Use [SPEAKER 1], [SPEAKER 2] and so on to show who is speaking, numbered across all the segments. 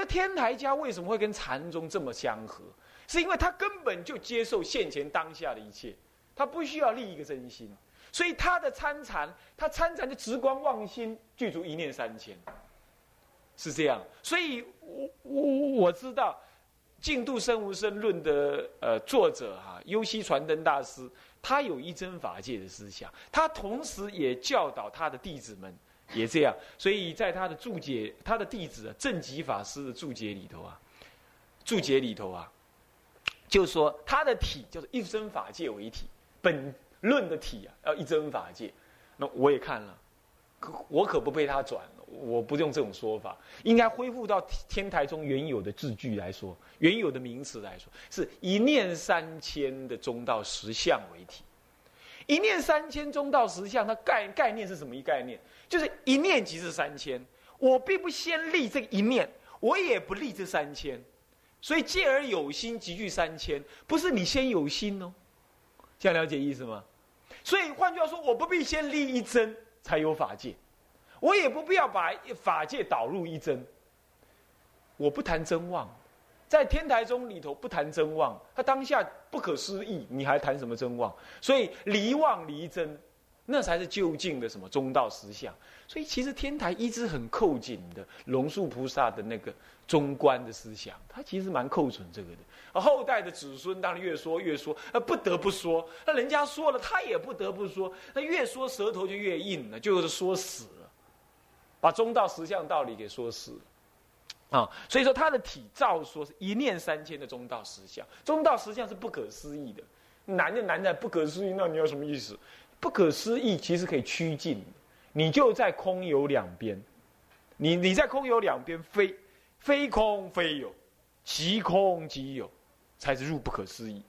[SPEAKER 1] 说天台家为什么会跟禅宗这么相合？是因为他根本就接受现前当下的一切，他不需要立一个真心，所以他的参禅，他参禅就直观妄心具足一念三千，是这样。所以我我我知道《净度生无生论》的呃作者哈优西传灯大师，他有一真法界的思想，他同时也教导他的弟子们。也这样，所以在他的注解，他的弟子正极法师的注解里头啊，注解里头啊，就说他的体就是一真法界为体，本论的体啊要一真法界。那我也看了，可我可不被他转，我不用这种说法，应该恢复到天台中原有的字句来说，原有的名词来说，是一念三千的中道实相为体。一念三千中道实相，它概概念是什么一概念？就是一念即是三千。我并不先立这一念，我也不立这三千，所以借而有心集聚三千，不是你先有心哦。这样了解意思吗？所以换句话说，我不必先立一真才有法界，我也不必要把法界导入一真。我不谈真妄。在天台宗里头不谈真妄，他当下不可思议，你还谈什么真妄？所以离妄离真，那才是究竟的什么中道实相。所以其实天台一直很扣紧的龙树菩萨的那个中观的思想，他其实蛮扣准这个的。而后代的子孙当然越说越说，那不得不说，那人家说了他也不得不说，那越说舌头就越硬了，就是说死了，把中道实相道理给说死了。啊，所以说他的体照说是一念三千的中道实相，中道实相是不可思议的，难就难在不可思议。那你有什么意思？不可思议其实可以趋近，你就在空有两边，你你在空有两边非非空非有，即空即有，才是入不可思议。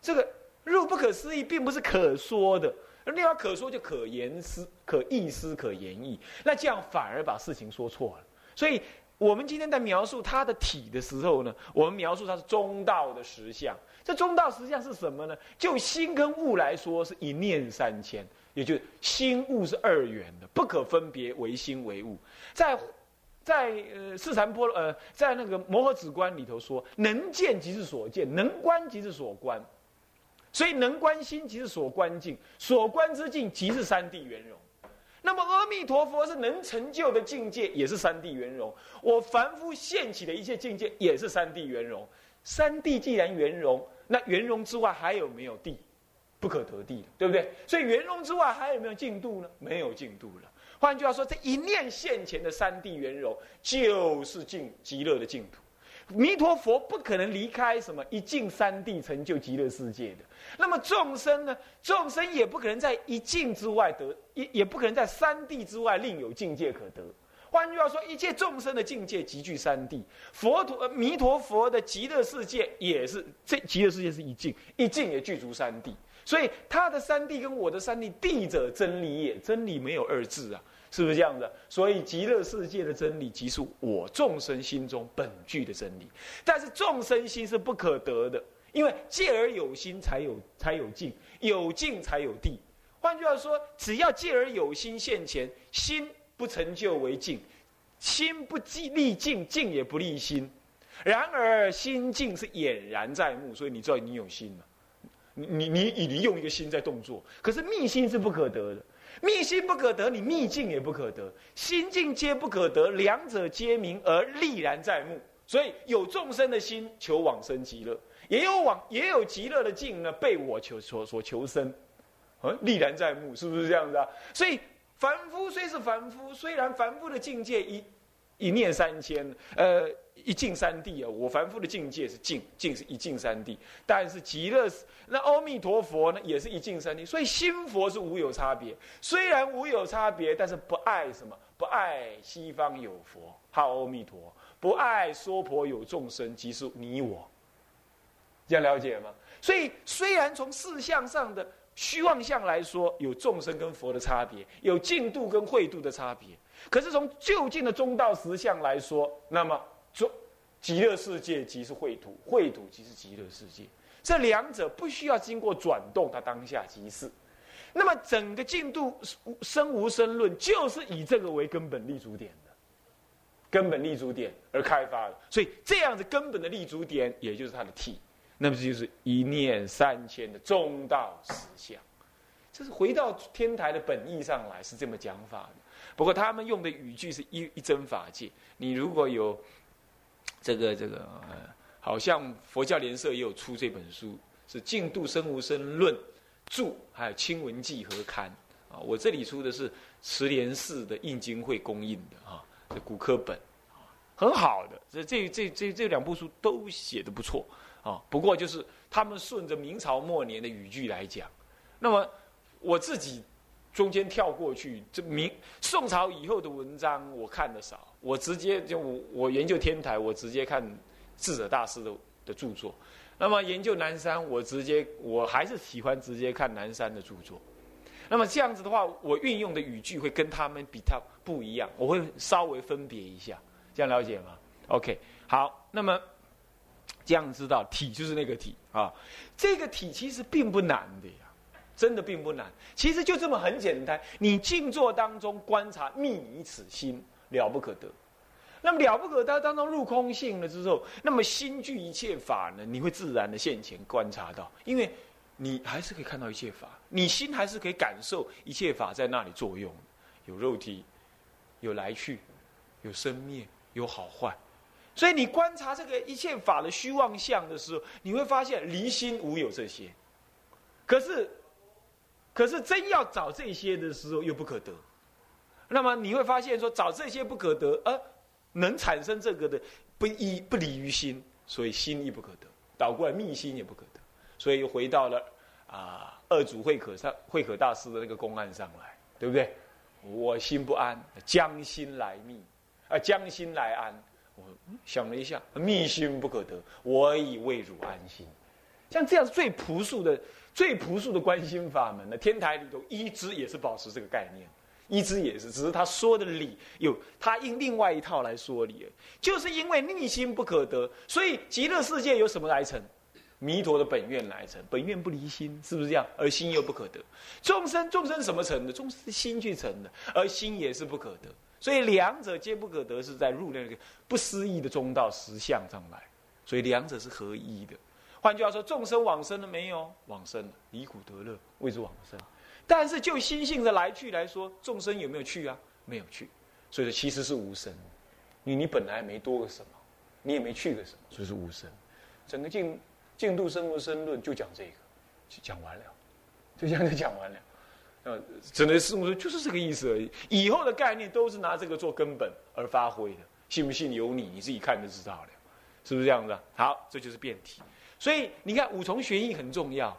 [SPEAKER 1] 这个入不可思议并不是可说的，而另外可说就可言思、可意思、可言意，那这样反而把事情说错了，所以。我们今天在描述它的体的时候呢，我们描述它是中道的实相。这中道实相是什么呢？就心跟物来说，是一念三千，也就是心物是二元的，不可分别为心为物。在在呃四禅波呃在那个摩诃止观里头说，能见即是所见，能观即是所观，所以能观心即是所观境，所观之境即是三谛圆融。那么阿弥陀佛是能成就的境界，也是三谛圆融。我凡夫现起的一切境界，也是三谛圆融。三谛既然圆融，那圆融之外还有没有地？不可得地对不对？所以圆融之外还有没有净度呢？没有净度了。换句话说，这一念现前的三谛圆融，就是净极乐的净土。弥陀佛不可能离开什么一境三地成就极乐世界的，那么众生呢？众生也不可能在一境之外得，也也不可能在三地之外另有境界可得。换句话说，一切众生的境界集聚三地，佛陀弥陀佛的极乐世界也是这极乐世界是一境，一境也具足三地，所以他的三地跟我的三地，地者真理也，真理没有二字啊。是不是这样的？所以极乐世界的真理，即是我众生心中本具的真理。但是众生心是不可得的，因为借而有心，才有才有境，有境才有地。换句话说，只要借而有心现前，心不成就为境，心不立境，境也不立心。然而心境是俨然在目，所以你知道你有心了。你你你你用一个心在动作，可是密心是不可得的。密心不可得，你密境也不可得，心境皆不可得，两者皆明而立然在目。所以有众生的心求往生极乐，也有往也有极乐的境呢，被我求所所求生，啊，立然在目，是不是这样子啊？所以凡夫虽是凡夫，虽然凡夫的境界一一念三千，呃。一境三地啊！我凡夫的境界是境，境是一境三地。但是极乐，那阿弥陀佛呢，也是一境三地。所以心佛是无有差别。虽然无有差别，但是不爱什么？不爱西方有佛，好阿弥陀；不爱娑婆有众生，即是你我。这样了解吗？所以虽然从事相上的虚妄相来说，有众生跟佛的差别，有净度跟慧度的差别。可是从就近的中道实相来说，那么。中极乐世界即是秽土，秽土即是极乐世界，这两者不需要经过转动，它当下即是。那么整个进度生无生论，就是以这个为根本立足点的。根本立足点而开发的。所以这样子根本的立足点，也就是它的体，那么这就是一念三千的中道实相。这是回到天台的本意上来，是这么讲法的。不过他们用的语句是一一真法界。你如果有这个这个，呃，好像佛教联社也有出这本书，是《净度生无生论注》，还有《清文记合刊》啊。我这里出的是慈莲寺的印经会公印的啊，这古刻本，很好的。这这这这这两部书都写的不错啊。不过就是他们顺着明朝末年的语句来讲，那么我自己。中间跳过去，这明宋朝以后的文章我看的少，我直接就我我研究天台，我直接看智者大师的的著作。那么研究南山，我直接我还是喜欢直接看南山的著作。那么这样子的话，我运用的语句会跟他们比较不一样，我会稍微分别一下，这样了解吗？OK，好，那么这样知道体就是那个体啊，这个体其实并不难的呀。真的并不难，其实就这么很简单。你静坐当中观察密你此心，了不可得。那么了不可得当中入空性了之后，那么心具一切法呢？你会自然的现前观察到，因为你还是可以看到一切法，你心还是可以感受一切法在那里作用，有肉体，有来去，有生灭，有好坏。所以你观察这个一切法的虚妄相的时候，你会发现离心无有这些，可是。可是真要找这些的时候又不可得，那么你会发现说找这些不可得，而能产生这个的不依不离于心，所以心亦不可得，倒过来密心也不可得，所以又回到了啊二祖慧可上慧可大师的那个公案上来，对不对？我心不安，将心来密，啊将心来安，我想了一下，密心不可得，我以为汝安心，像这样最朴素的。最朴素的观心法门呢，天台里头一支也是保持这个概念，一支也是，只是他说的理有他用另外一套来说理，就是因为逆心不可得，所以极乐世界有什么来成？弥陀的本愿来成，本愿不离心，是不是这样？而心又不可得，众生众生什么成的？众生心去成的，而心也是不可得，所以两者皆不可得，是在入那个不思议的中道实相上来，所以两者是合一的。换句话说，众生往生了没有？往生，离苦得乐，谓之往生。但是就心性的来去来说，众生有没有去啊？没有去，所以说其实是无生。你你本来没多个什么，你也没去个什么，所以是无生。整个净净度生无生论就讲这个，就讲完了，就这样就讲完了。呃，整个师母说就是这个意思而已。以后的概念都是拿这个做根本而发挥的，信不信由你，你自己看就知道了，是不是这样子？好，这就是辩题。所以你看，五重玄义很重要，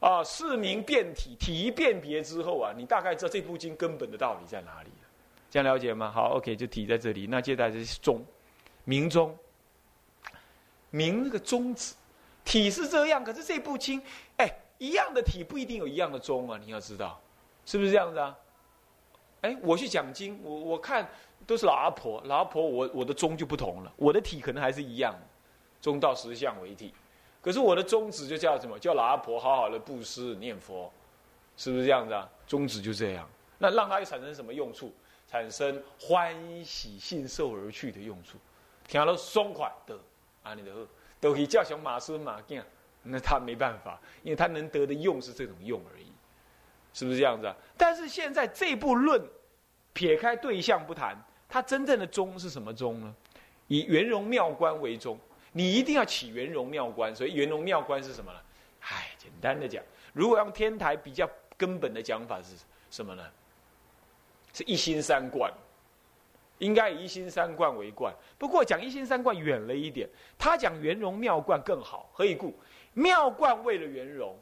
[SPEAKER 1] 啊，四明辨体，体一辨别之后啊，你大概知道这部经根本的道理在哪里了。这样了解吗？好，OK，就体在这里。那接下来是宗，明宗，明那个宗旨，体是这样，可是这部经，哎，一样的体不一定有一样的宗啊，你要知道，是不是这样子啊？哎，我去讲经，我我看都是老阿婆，老阿婆，我我的宗就不同了，我的体可能还是一样。中道实相为体，可是我的宗旨就叫什么？叫老阿婆好好的布施念佛，是不是这样子啊？宗旨就这样，那让它产生什么用处？产生欢喜信受而去的用处，听了爽快的啊！你的都可以叫熊马孙马囝，那他没办法，因为他能得的用是这种用而已，是不是这样子啊？但是现在这部论，撇开对象不谈，它真正的宗是什么宗呢？以圆融妙观为宗。你一定要起圆融妙观，所以圆融妙观是什么呢？唉，简单的讲，如果用天台比较根本的讲法是什么呢？是一心三观，应该以一心三观为观。不过讲一心三观远了一点，他讲圆融妙观更好。何以故？妙观为了圆融，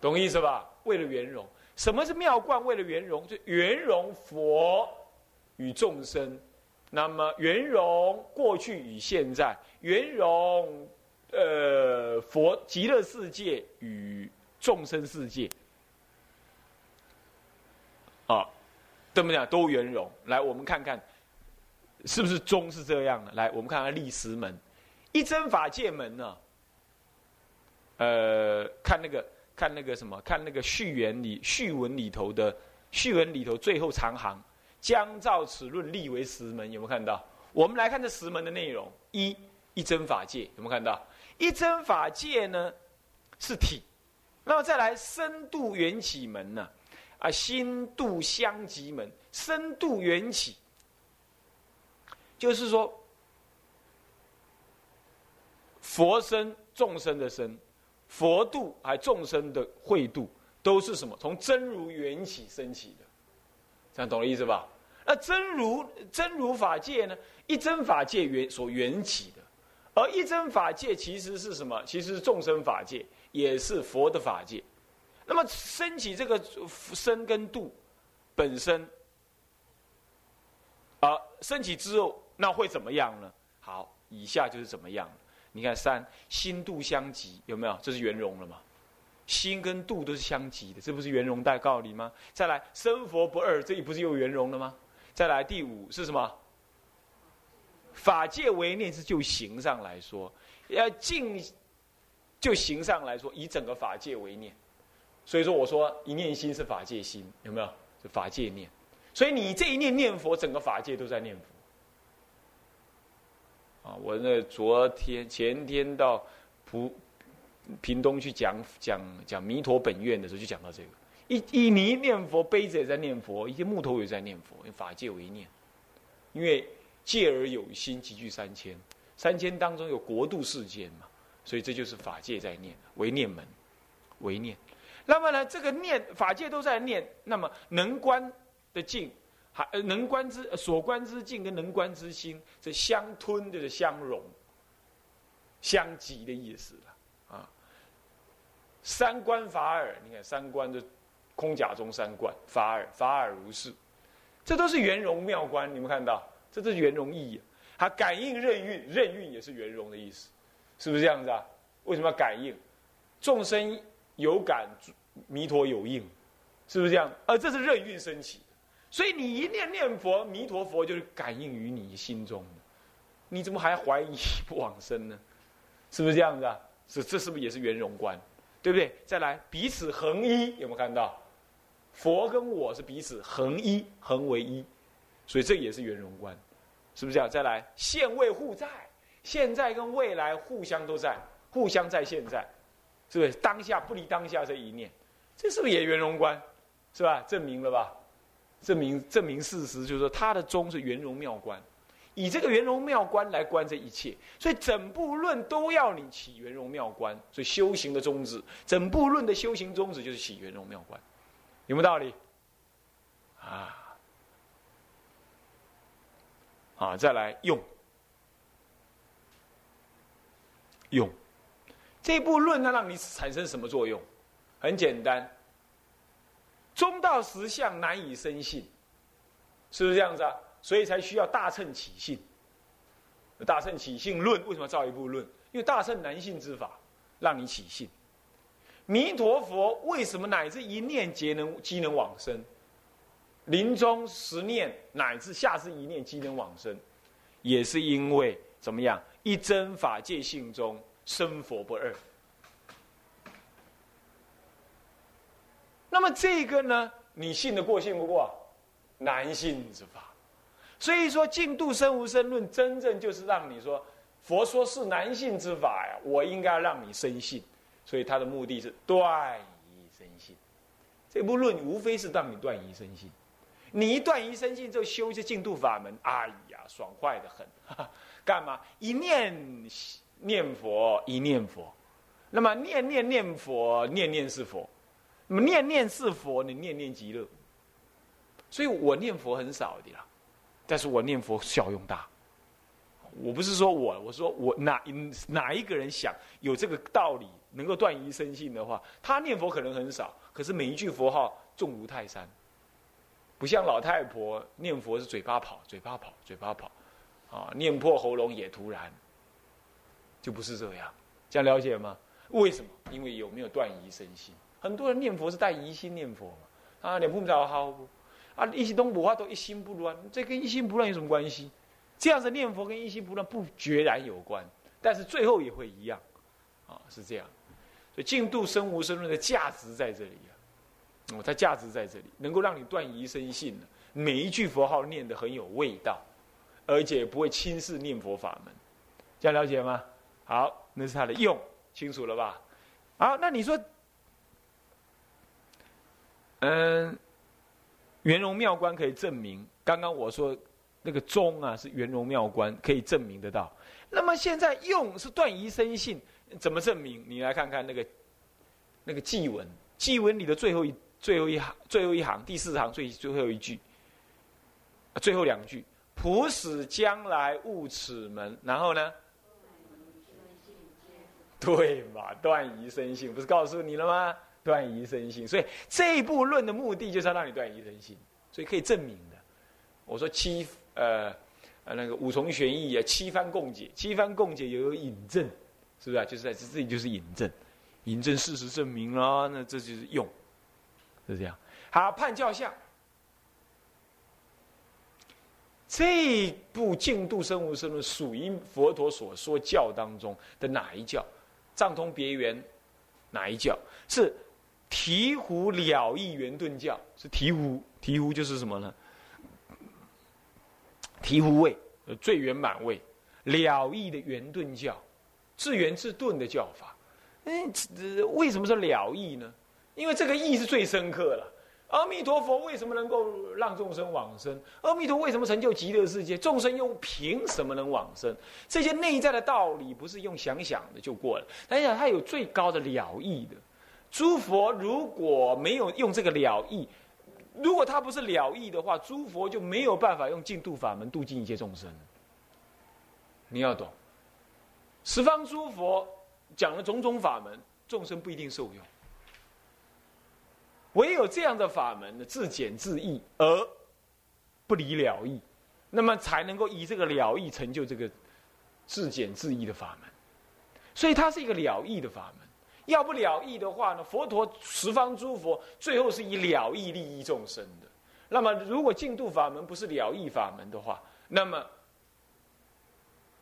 [SPEAKER 1] 懂意思吧？为了圆融，什么是妙观？为了圆融，就圆融佛与众生。那么圆融过去与现在。圆融，呃，佛极乐世界与众生世界，啊，怎么讲都圆融。来，我们看看，是不是宗是这样的？来，我们看看历史门，一真法界门呢？呃，看那个，看那个什么？看那个序言里序文里头的序文里头最后长行，将照此论立为十门，有没有看到？我们来看这十门的内容：一一真法界，有没有看到？一真法界呢是体，那么再来深度缘起门呢？啊，心度相即门，深度缘起，就是说佛身众生的身，佛度还众生的慧度，都是什么？从真如缘起升起的，这样懂了意思吧？那真如真如法界呢？一真法界缘所缘起的，而一真法界其实是什么？其实是众生法界，也是佛的法界。那么升起这个身跟度本身，啊，升起之后，那会怎么样呢？好，以下就是怎么样。你看三心度相即，有没有？这是圆融了吗？心跟度都是相即的，这不是圆融带告理吗？再来生佛不二，这里不是又圆融了吗？再来第五是什么？法界为念是就形上来说，要尽就形上来说，以整个法界为念。所以说，我说一念心是法界心，有没有？是法界念。所以你这一念念佛，整个法界都在念佛。啊，我那昨天前天到普屏东去讲讲讲弥陀本愿的时候，就讲到这个。一一泥念佛，杯子也在念佛，一些木头也在念佛因，法界为念，因为。戒而有心，集聚三千，三千当中有国度世间嘛，所以这就是法界在念，为念门，为念。那么呢，这个念法界都在念，那么能观的境，还能观之所观之境跟能观之心，这相吞就是相融、相集的意思了。三观法尔，你看三观的空假中三观法尔，法尔如是，这都是圆融妙观，你们看到？这是圆融意义，它感应任运，任运也是圆融的意思，是不是这样子啊？为什么要感应？众生有感，弥陀有应，是不是这样？而这是任运升起，所以你一念念佛，弥陀佛就是感应于你心中的，你怎么还怀疑不往生呢？是不是这样子啊？是，这是不是也是圆融观？对不对？再来，彼此恒一，有没有看到？佛跟我是彼此恒一，恒为一。所以这也是圆融观，是不是这样？再来，现未互在，现在跟未来互相都在，互相在现在，是不是？当下不离当下这一念，这是不是也圆融观？是吧？证明了吧？证明证明事实，就是说他的宗是圆融妙观，以这个圆融妙观来观这一切，所以整部论都要你起圆融妙观。所以修行的宗旨，整部论的修行宗旨就是起圆融妙观，有没有道理？啊？啊，再来用用这部论，它让你产生什么作用？很简单，中道实相难以生信，是不是这样子啊？所以才需要大乘起信。大乘起信论为什么造一部论？因为大乘难信之法，让你起信。弥陀佛为什么乃至一念皆能即能往生？临终十念乃至下至一念即能往生，也是因为怎么样？一真法界性中生佛不二。那么这个呢？你信得过信不过？难信之法。所以说，净度生无生论，真正就是让你说，佛说是难信之法呀，我应该让你生信。所以他的目的是断疑生信。这部论无非是让你断疑生信。你一断一生信之后修一些净度法门，哎呀，爽快的很。干嘛？一念念佛，一念佛，那么念念念佛，念念是佛，那么念念是佛，你念念极乐。所以我念佛很少的啦，但是我念佛效用大。我不是说我，我说我哪一哪一个人想有这个道理，能够断疑生信的话，他念佛可能很少，可是每一句佛号重如泰山。不像老太婆念佛是嘴巴跑，嘴巴跑，嘴巴跑，啊，念破喉咙也突然，就不是这样，这样了解吗？为什么？因为有没有断疑生信？很多人念佛是带疑心念佛嘛，啊，念不着好，啊，一心东补话都一心不乱，这跟一心不乱有什么关系？这样子念佛跟一心不乱不决然有关，但是最后也会一样，啊，是这样，所以净度生无生论的价值在这里。哦，它价值在这里，能够让你断疑生信的，每一句佛号念得很有味道，而且不会轻视念佛法门，这样了解吗？好，那是它的用，清楚了吧？好，那你说，嗯，圆融妙观可以证明，刚刚我说那个宗啊是圆融妙观可以证明得到。那么现在用是断疑生信，怎么证明？你来看看那个那个祭文，祭文里的最后一最后一行最后一行第四行最最后一句，最后两句：普使将来悟此门。然后呢？对嘛？断疑生信，不是告诉你了吗？断疑生信，所以这一部论的目的就是要让你断疑生信，所以可以证明的。我说七呃。呃，那个五重玄义啊，七番共解，七番共解也有引证，是不是啊？就是在这里就是引证，引证事实证明了，那这就是用，是这样。好，判教相，这部净度生无生论属于佛陀所说教当中的哪一教？藏通别圆哪一教？是醍醐了义圆顿教，是醍醐，醍醐就是什么呢？醍醐位，最圆满位，了义的圆顿教，自圆自顿的教法。嗯，为什么是了义呢？因为这个义是最深刻了。阿弥陀佛为什么能够让众生往生？阿弥陀为什么成就极乐世界？众生又凭什么能往生？这些内在的道理不是用想想的就过了。但是它有最高的了义的。诸佛如果没有用这个了义，如果他不是了义的话，诸佛就没有办法用净度法门度尽一切众生。你要懂，十方诸佛讲了种种法门，众生不一定受用。唯有这样的法门呢，自简自易而不离了义，那么才能够以这个了义成就这个自简自易的法门。所以它是一个了义的法门。要不了义的话呢？佛陀十方诸佛最后是以了义利益众生的。那么，如果净度法门不是了义法门的话，那么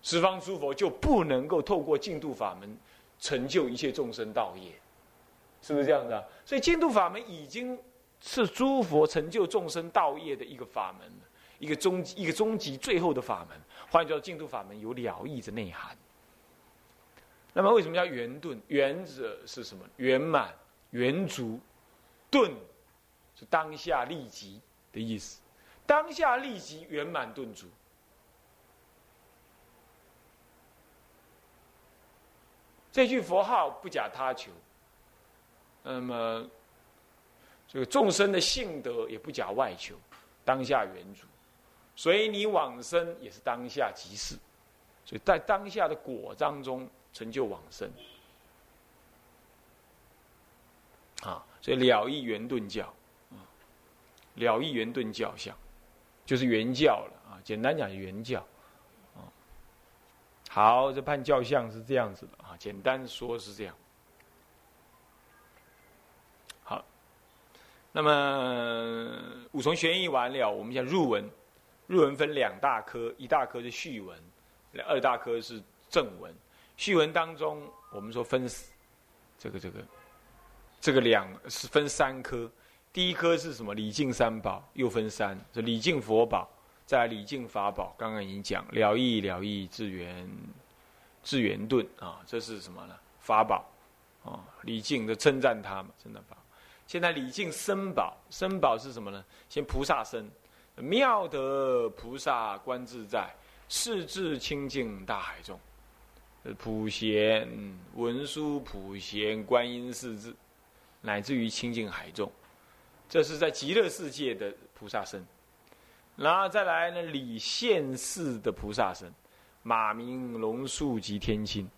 [SPEAKER 1] 十方诸佛就不能够透过净度法门成就一切众生道业，是不是这样的？所以，净度法门已经是诸佛成就众生道业的一个法门，一个终一个终极最后的法门。换句话说，净度法门有了义的内涵。那么为什么叫圆顿？圆者是什么？圆满、圆足，顿是当下立即的意思。当下立即圆满顿足。这句佛号不假他求。那么这个众生的性德也不假外求，当下圆足。所以你往生也是当下即事。所以在当下的果当中。成就往生，啊，所以了义圆顿教，啊，了义圆顿教相，就是原教了啊。简单讲，原教，啊，好，这判教相是这样子的啊。简单说是这样。好，那么五重玄义完了，我们讲入文，入文分两大科，一大科是序文，二大科是正文。序文当中，我们说分这个这个这个两是分三科，第一科是什么？礼敬三宝，又分三，是礼敬佛宝，再礼敬法宝。刚刚已经讲了义了义智圆智圆顿啊，这是什么呢？法宝啊，礼敬的称赞他嘛，称赞法。现在礼敬身宝，身宝是什么呢？先菩萨身，妙德菩萨观自在，世智清净大海中。普贤文殊普贤观音四字，乃至于清净海众，这是在极乐世界的菩萨身。然后再来呢，理现世的菩萨身，马明龙树及天亲，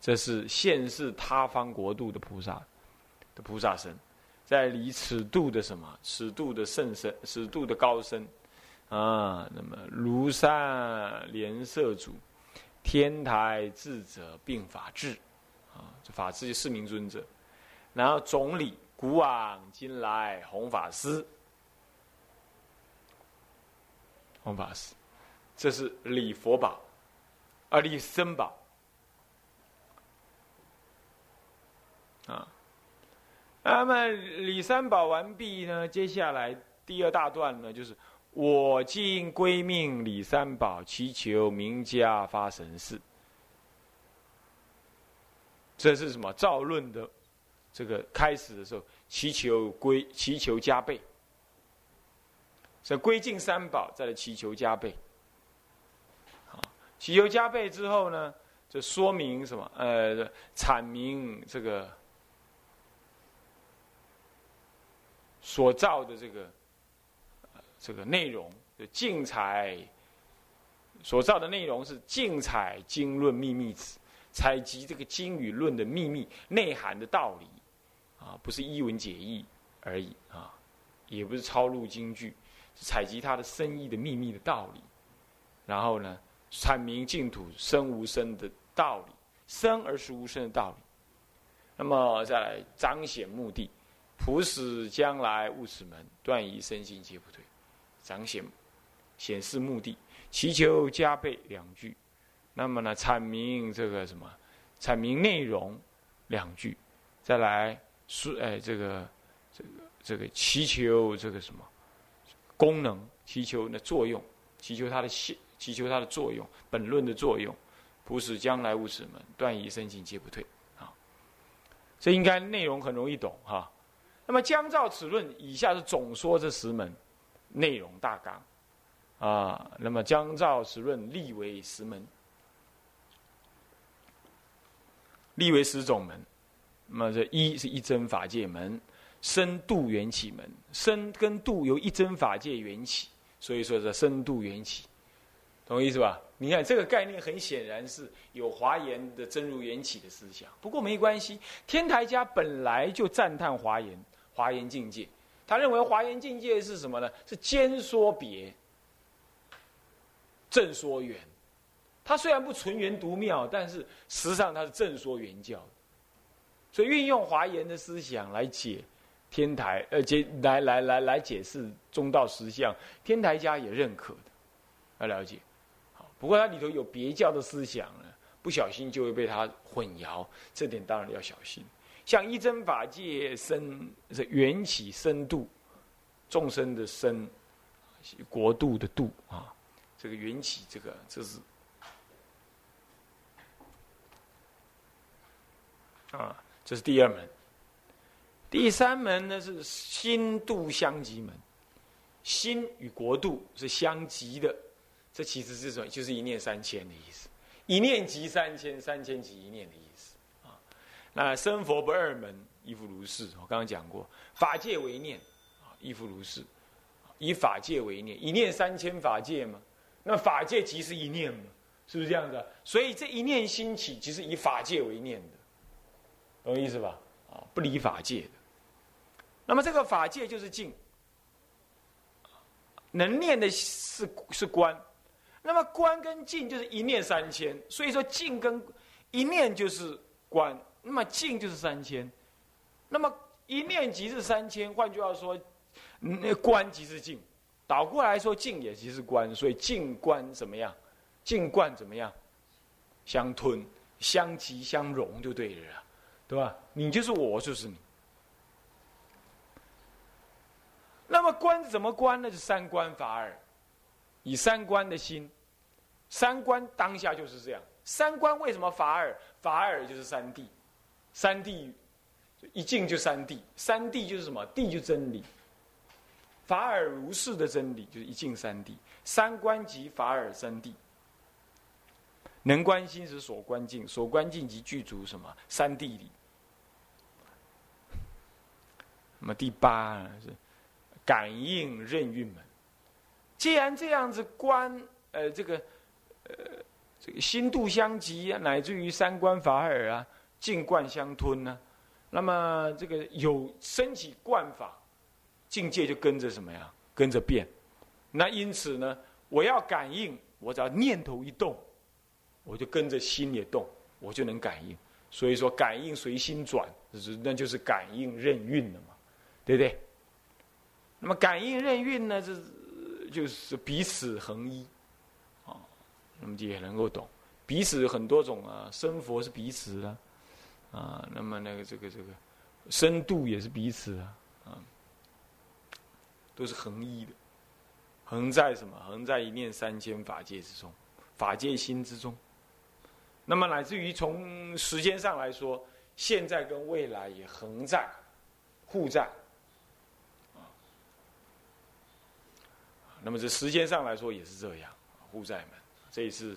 [SPEAKER 1] 这是现世他方国度的菩萨的菩萨身。在理尺度的什么？尺度的圣身，尺度的高深啊。那么庐山莲社主。天台智者并法治，啊，这法治就是明尊者。然后总理古往今来弘法师，弘法师，这是礼佛宝，啊，礼僧宝，啊。那么礼三宝完毕呢，接下来第二大段呢，就是我今归命李三宝，祈求名家发神事。这是什么造论的？这个开始的时候，祈求归，祈求加倍。这归敬三宝，再来祈求加倍。好，祈求加倍之后呢，就说明什么？呃，阐明这个所造的这个这个内容的竞采所造的内容是竞采经论秘密词，采集这个经与论的秘密内涵的道理。啊，不是一文解义而已啊，也不是抄录京剧，是采集它的深意的秘密的道理，然后呢，阐明净土生无生的道理，生而是无生的道理。那么再来彰显目的，普使将来勿此门，断疑身心皆不退。彰显显示目的，祈求加倍两句。那么呢，阐明这个什么？阐明内容两句，再来。是哎，这个，这个，这个祈求这个什么功能？祈求的作用，祈求它的现，祈求它的作用，本论的作用，不使将来无此门，断疑生信皆不退。啊，这应该内容很容易懂哈。那么将照此论，以下是总说这十门内容大纲啊。那么将照十论，立为十门，立为十种门。那么这一是一真法界门，深度缘起门，深跟度由一真法界缘起，所以说这深度缘起，懂意思吧？你看这个概念很显然是有华严的真如缘起的思想。不过没关系，天台家本来就赞叹华严，华严境界，他认为华严境界是什么呢？是兼说别，正说圆。他虽然不纯圆独妙，但是实际上他是正说圆教。所以运用华严的思想来解天台，呃，解来来来来解释中道实相，天台家也认可的，要了解。好，不过它里头有别教的思想呢，不小心就会被它混淆，这点当然要小心。像一真法界深是缘起深度，众生的深，国度的度啊，这个缘起，这个这是啊。这是第二门，第三门呢是心度相即门，心与国度是相即的，这其实是什么？就是一念三千的意思，一念即三千，三千即一念的意思。那生佛不二门，亦复如是。我刚刚讲过，法界为念啊，亦复如是，以法界为念，一念三千法界嘛。那法界即是一念嘛，是不是这样子？所以这一念兴起，即是以法界为念的。懂意思吧？啊，不离法界的。那么这个法界就是静，能念的是是观。那么观跟静就是一念三千，所以说静跟一念就是观，那么静就是三千。那么一念即是三千，换句话说，那观即是静。倒过来说，静也即是观，所以静观怎么样？静观怎么样？相吞、相即、相融就对了。对吧？你就是我，就是你。那么观怎么观呢？是三观法尔，以三观的心，三观当下就是这样。三观为什么法尔？法尔就是三谛，三谛一静就三谛，三谛就是什么？谛就真理。法尔如是的真理就是一静三谛，三观即法尔三谛。能观心是所观境，所观境即具足什么？三谛理。那么第八是感应任运门。既然这样子观，呃，这个，呃，这个心度相即，乃至于三观法尔啊，静观相吞呢，那么这个有升起观法，境界就跟着什么呀？跟着变。那因此呢，我要感应，我只要念头一动，我就跟着心也动，我就能感应。所以说，感应随心转，那就是感应任运了嘛。对不对？那么感应任运呢？这就是彼此合一，啊，那么也能够懂彼此很多种啊，生佛是彼此啊，啊，那么那个这个这个深度也是彼此啊，啊，都是恒一的，恒在什么？恒在一念三千法界之中，法界心之中。那么乃至于从时间上来说，现在跟未来也恒在，互在。那么这时间上来说也是这样，互在门，这也是，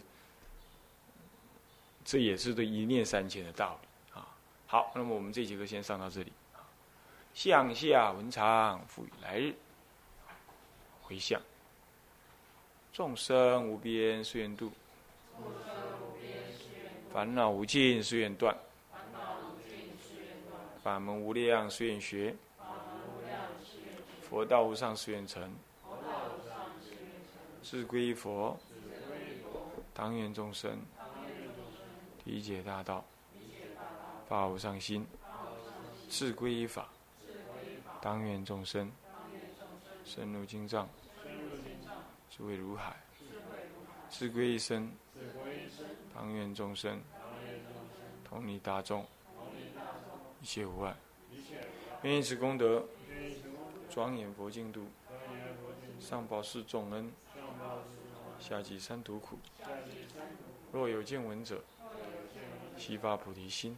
[SPEAKER 1] 这也是对一念三千的道理。好，那么我们这节课先上到这里。向下文长，赋予来日。回向，众生无边誓愿度，烦恼无尽誓愿断，法门无量誓愿学，佛道无上誓愿成。自归佛，当愿众生理解大道，发无上心；自归依法，当愿众生深入经藏，智慧如海；自归一身，当愿众生同你大众，一切无碍。愿以此功德，庄严佛净土，上报四重恩。下济三途苦，若有见闻者，悉发菩提心，